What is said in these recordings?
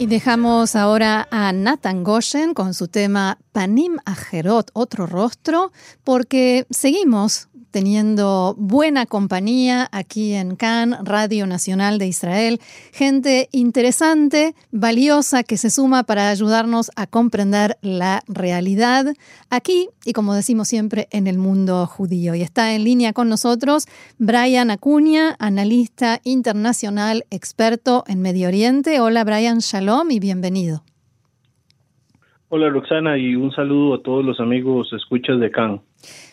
Y dejamos ahora a Nathan Goshen con su tema Panim Ajerot, otro rostro, porque seguimos teniendo buena compañía aquí en Cannes, Radio Nacional de Israel, gente interesante, valiosa que se suma para ayudarnos a comprender la realidad aquí y como decimos siempre en el mundo judío. Y está en línea con nosotros Brian Acuña, analista internacional, experto en Medio Oriente. Hola Brian, shalom y bienvenido. Hola Roxana y un saludo a todos los amigos escuchas de Cannes.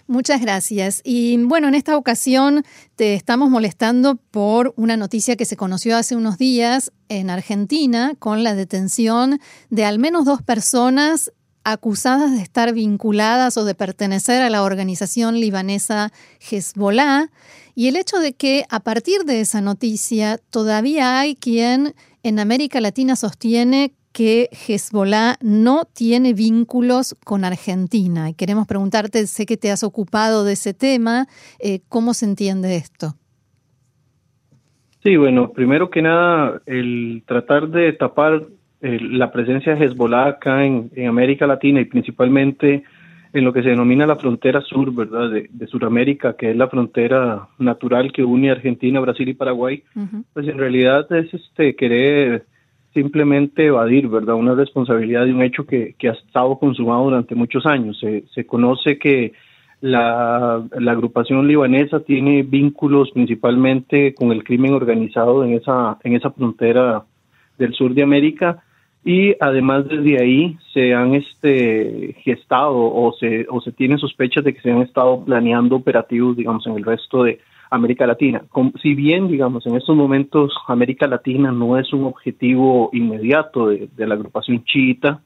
Muchas gracias. Y bueno, en esta ocasión te estamos molestando por una noticia que se conoció hace unos días en Argentina con la detención de al menos dos personas acusadas de estar vinculadas o de pertenecer a la organización libanesa Hezbollah y el hecho de que a partir de esa noticia todavía hay quien en América Latina sostiene que Hezbollah no tiene vínculos con Argentina. Y queremos preguntarte, sé que te has ocupado de ese tema, eh, ¿cómo se entiende esto? Sí, bueno, primero que nada, el tratar de tapar eh, la presencia de Hezbollah acá en, América Latina y principalmente en lo que se denomina la frontera sur, ¿verdad? De, de Sudamérica, que es la frontera natural que une Argentina, Brasil y Paraguay, pues en realidad es este querer simplemente evadir, ¿verdad? Una responsabilidad de un hecho que, ha estado consumado durante muchos años. Se, se conoce que la, la, agrupación libanesa tiene vínculos principalmente con el crimen organizado en esa, en esa frontera del sur de América y además desde ahí se han este, gestado o se, o se tienen sospechas de que se han estado planeando operativos, digamos, en el resto de, América Latina. si bien, digamos, en estos momentos América Latina no es un objetivo inmediato de, la agrupación chiita,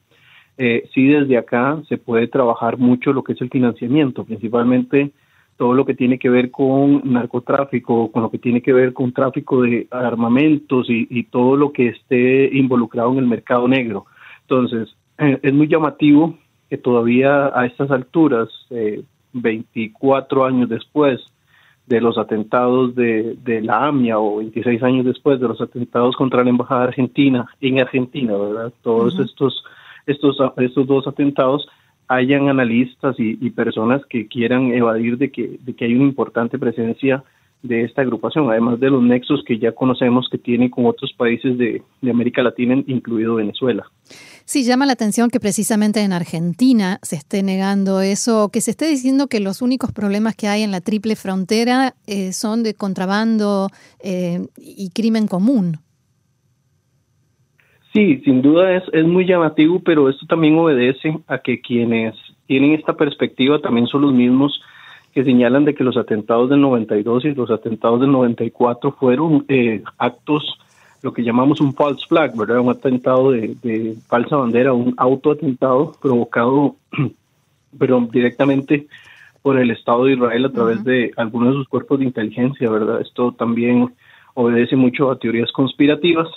eh, sí desde acá se puede trabajar mucho lo que es el financiamiento, principalmente todo lo que tiene que ver con narcotráfico, con lo que tiene que ver con tráfico de armamentos y, todo lo que esté involucrado en el mercado negro. Entonces, eh, es muy llamativo que todavía a estas alturas, eh, 24 años después, de los atentados de, de, la AMIA o 26 años después de los atentados contra la embajada argentina en Argentina, ¿verdad? Todos estos estos estos dos atentados hayan analistas y, y, personas que quieran evadir de que de que hay una importante presencia de esta agrupación, además de los nexos que ya conocemos que tiene con otros países de, América Latina, incluido Venezuela. Sí, llama la atención que precisamente en Argentina se esté negando eso, que se esté diciendo que los únicos problemas que hay en la triple frontera eh, son de contrabando eh, y crimen común. Sí, sin duda es, es muy llamativo, pero esto también obedece a que quienes tienen esta perspectiva también son los mismos que señalan de que los atentados del 92 y los atentados del 94 fueron eh, actos, lo que llamamos un false flag, ¿verdad? Un atentado de, falsa bandera, un autoatentado provocado, pero directamente por el Estado de Israel a través de algunos de sus cuerpos de inteligencia, ¿verdad? Esto también obedece mucho a teorías conspirativas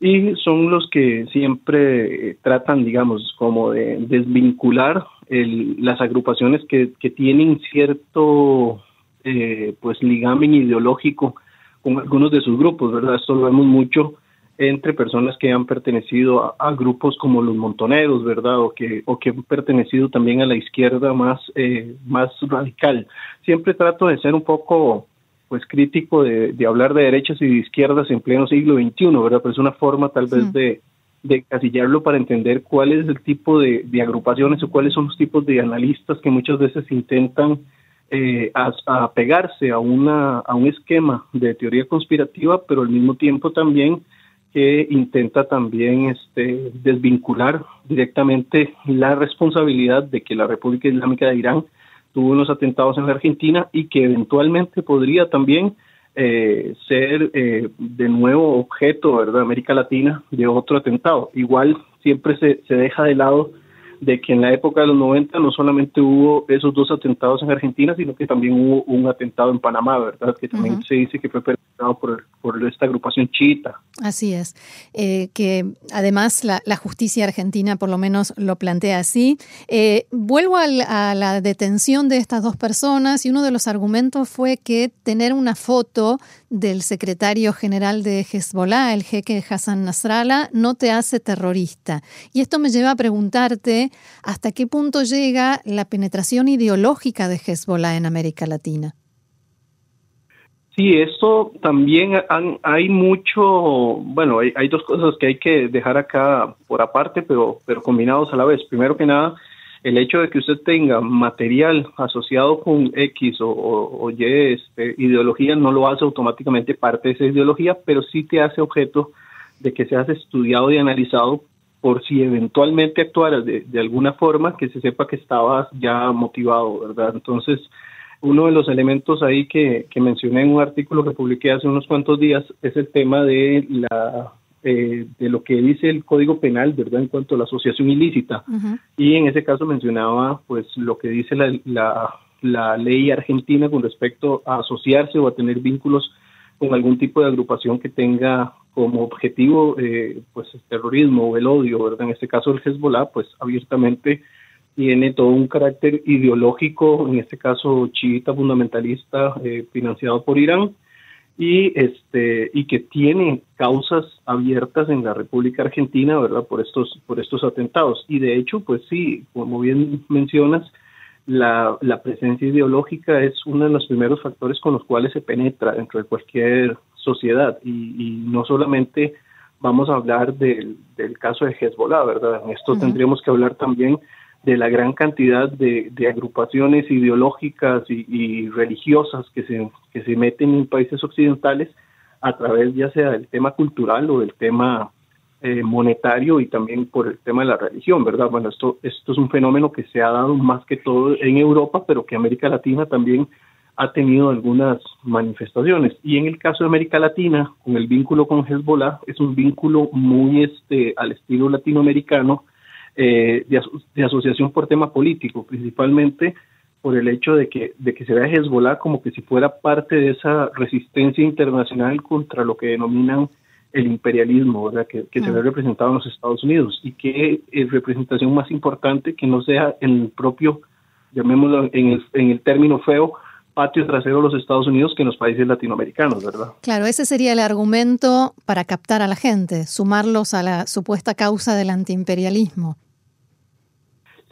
y son los que siempre eh, tratan, digamos, como de desvincular las agrupaciones que, que tienen cierto eh, pues ligamen ideológico con algunos de sus grupos, ¿verdad? Esto lo vemos mucho entre personas que han pertenecido a, grupos como los montoneros, ¿verdad? O que, o que han pertenecido también a la izquierda más, eh, más radical. Siempre trato de ser un poco pues crítico de, de, hablar de derechas y de izquierdas en pleno siglo XXI, ¿verdad? Pero es una forma tal vez de, de casillarlo para entender cuál es el tipo de, agrupaciones o cuáles son los tipos de analistas que muchas veces intentan eh, apegarse a, una, a un esquema de teoría conspirativa, pero al mismo tiempo también que intenta también este, desvincular directamente la responsabilidad de que la República Islámica de Irán tuvo unos atentados en la Argentina y que eventualmente podría también eh, ser eh, de nuevo objeto, ¿verdad?, América Latina de otro atentado. Igual siempre se, se deja de lado de que en la época de los 90 no solamente hubo esos dos atentados en Argentina, sino que también hubo un atentado en Panamá, ¿verdad?, que también se dice que fue perpetrado por, por esta agrupación chiita. Así es, eh, que además la, justicia argentina por lo menos lo plantea así. Eh, vuelvo a la, detención de estas dos personas y uno de los argumentos fue que tener una foto del secretario general de Hezbollah, el jeque Hassan Nasrallah, no te hace terrorista. Y esto me lleva a preguntarte hasta qué punto llega la penetración ideológica de Hezbollah en América Latina. Sí, esto también hay mucho, bueno, hay, dos cosas que hay que dejar acá por aparte, pero, pero combinados a la vez. Primero que nada, el hecho de que usted tenga material asociado con X o, Y este, ideología no lo hace automáticamente parte de esa ideología, pero sí te hace objeto de que seas estudiado y analizado por si eventualmente actuaras de, de alguna forma, que se sepa que estabas ya motivado, ¿verdad? Entonces, uno de los elementos ahí que, mencioné en un artículo que publiqué hace unos cuantos días es el tema de la eh, de lo que dice el Código Penal, ¿verdad? En cuanto a la asociación ilícita. Y en ese caso mencionaba, pues, lo que dice la, la, ley argentina con respecto a asociarse o a tener vínculos con algún tipo de agrupación que tenga como objetivo, eh, pues, el terrorismo o el odio, ¿verdad? En este caso el Hezbollah, pues, abiertamente tiene todo un carácter ideológico, en este caso chiita fundamentalista, eh, financiado por Irán, y este y que tiene causas abiertas en la República Argentina, ¿verdad? Por estos por estos atentados. Y de hecho, pues sí, como bien mencionas, la, la presencia ideológica es uno de los primeros factores con los cuales se penetra dentro de cualquier sociedad y, no solamente vamos a hablar del, del caso de Hezbollah, ¿verdad? En esto tendríamos que hablar también de la gran cantidad de, agrupaciones ideológicas y, religiosas que se, que se meten en países occidentales a través ya sea del tema cultural o del tema eh, monetario y también por el tema de la religión, ¿verdad? Bueno, esto, esto es un fenómeno que se ha dado más que todo en Europa, pero que América Latina también ha tenido algunas manifestaciones. Y en el caso de América Latina, con el vínculo con Hezbollah, es un vínculo muy este, al estilo latinoamericano, eh, de, asociación por tema político, principalmente por el hecho de que, de que se vea Hezbollah como que si fuera parte de esa resistencia internacional contra lo que denominan el imperialismo, ¿verdad? que, se ve mm. representado en los Estados Unidos y que es representación más importante que no sea en el propio, llamémoslo en el, en el término feo, patio trasero de los Estados Unidos que en los países latinoamericanos, ¿verdad? Claro, ese sería el argumento para captar a la gente, sumarlos a la supuesta causa del antiimperialismo.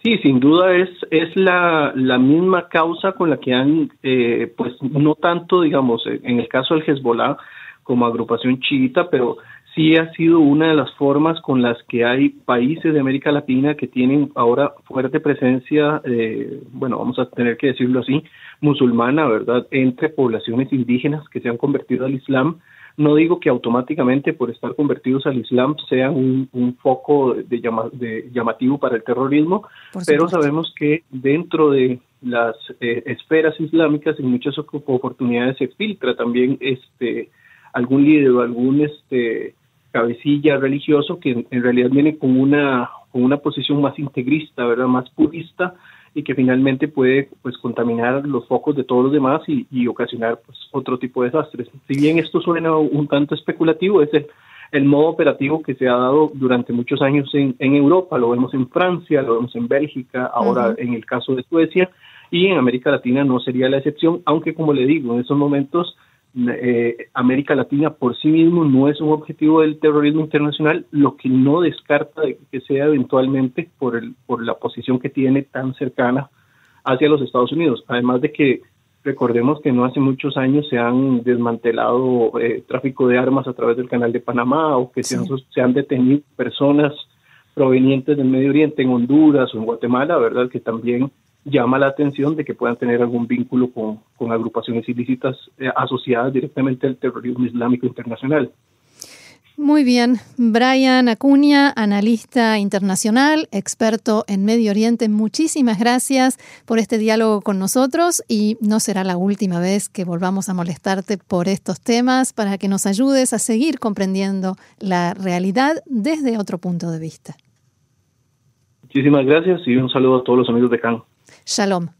Sí, sin duda es, es la, la misma causa con la que han, eh, pues no tanto, digamos, en el caso del Hezbollah como agrupación chiita, pero sí ha sido una de las formas con las que hay países de América Latina que tienen ahora fuerte presencia, eh, bueno, vamos a tener que decirlo así, musulmana, ¿verdad?, entre poblaciones indígenas que se han convertido al Islam. No digo que automáticamente por estar convertidos al Islam sean un, foco de, de, llamativo para el terrorismo, pero sabemos que dentro de las eh, esferas islámicas en muchas oportunidades se filtra también este algún líder o algún este cabecilla religioso que en realidad viene con una con una posición más integrista, ¿verdad? Más purista y que finalmente puede pues contaminar los focos de todos los demás y, ocasionar pues otro tipo de desastres. Si bien esto suena un tanto especulativo, es el, modo operativo que se ha dado durante muchos años en, en, Europa, lo vemos en Francia, lo vemos en Bélgica, ahora en el caso de Suecia y en América Latina no sería la excepción, aunque como le digo, en esos momentos eh, América Latina por sí mismo no es un objetivo del terrorismo internacional, lo que no descarta de que sea eventualmente por, el, por la posición que tiene tan cercana hacia los Estados Unidos. Además de que recordemos que no hace muchos años se han desmantelado eh, tráfico de armas a través del canal de Panamá o que se, han, se han detenido personas provenientes del Medio Oriente en Honduras o en Guatemala, ¿verdad? Que también llama la atención de que puedan tener algún vínculo con, con agrupaciones ilícitas eh, asociadas directamente al terrorismo islámico internacional. Muy bien, Brian Acuña, analista internacional, experto en Medio Oriente, muchísimas gracias por este diálogo con nosotros y no será la última vez que volvamos a molestarte por estos temas para que nos ayudes a seguir comprendiendo la realidad desde otro punto de vista. Muchísimas gracias y un saludo a todos los amigos de CAN. Shalom.